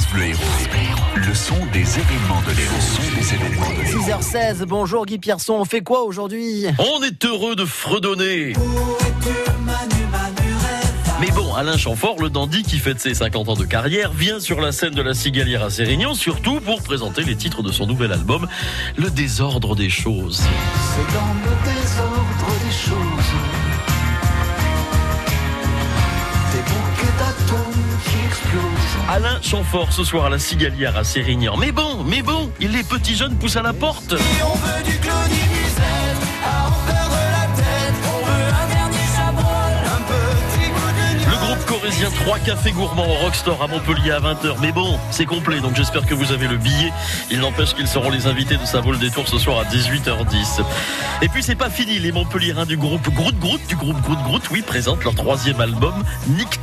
France Bleu Héros. Le son des événements de l'Héros. Le son des événements de l'Héros. 6h16, bonjour Guy Pierson, on fait quoi aujourd'hui? On est heureux de fredonner. Mais bon, Alain Chamfort, le dandy qui fête ses 50 ans de carrière, vient sur la scène de la Cigalière à Sérignan, surtout pour présenter les titres de son nouvel album, Le désordre des choses. C'est dans le désordre Alain Chamfort ce soir à la Cigalière à Sérignan. Mais bon, mais bon, les petits jeunes poussent à la porte. Et on veut du Le groupe corésien 3 cafés gourmands au Rockstore à Montpellier à 20h. Mais bon, c'est complet, donc j'espère que vous avez le billet. Il n'empêche qu'ils seront les invités de sa vol des tours ce soir à 18h10. Et puis c'est pas fini, les Montpelliérains du groupe Groot Groot, du groupe Groot Groot, oui, présentent leur troisième album, Nick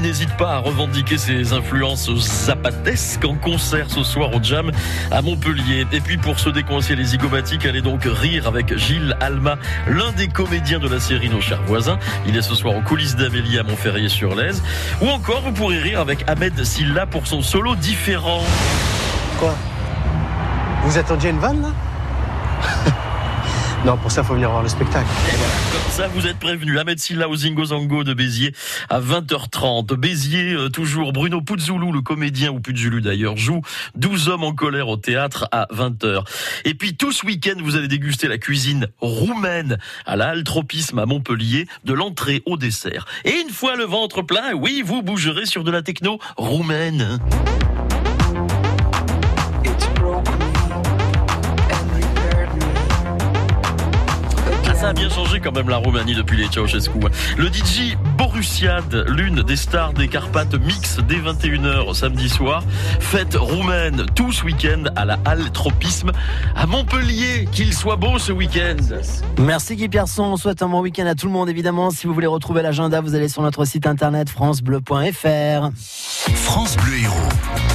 n'hésite pas à revendiquer ses influences zapatesques en concert ce soir au Jam à Montpellier. Et puis pour se décoincer les zygomatiques, allez donc rire avec Gilles Alma, l'un des comédiens de la série Nos chers voisins. Il est ce soir aux coulisses d'Amélie à Montferrier-sur-Lèze. Ou encore vous pourrez rire avec Ahmed Silla pour son solo différent. Quoi? Vous attendiez une vanne là? Non, pour ça, faut venir voir le spectacle. Comme ça, vous êtes prévenus. Ahmed Silla au Zingo Zango de Béziers à 20h30. Béziers, euh, toujours. Bruno Puzzulu, le comédien, ou Puzzulu d'ailleurs, joue 12 hommes en colère au théâtre à 20h. Et puis, tout ce week-end, vous allez déguster la cuisine roumaine à la Halle Tropisme à Montpellier, de l'entrée au dessert. Et une fois le ventre plein, oui, vous bougerez sur de la techno roumaine. A bien changé quand même la Roumanie depuis les Ceausescu. Le DJ Borussiad, l'une des stars des Carpates mix dès 21h samedi soir, fête roumaine tout ce week-end à la Halle Tropisme à Montpellier. Qu'il soit beau ce week-end. Merci Guy Pierson, on souhaite un bon week-end à tout le monde évidemment. Si vous voulez retrouver l'agenda, vous allez sur notre site internet francebleu.fr. France Bleu Héros.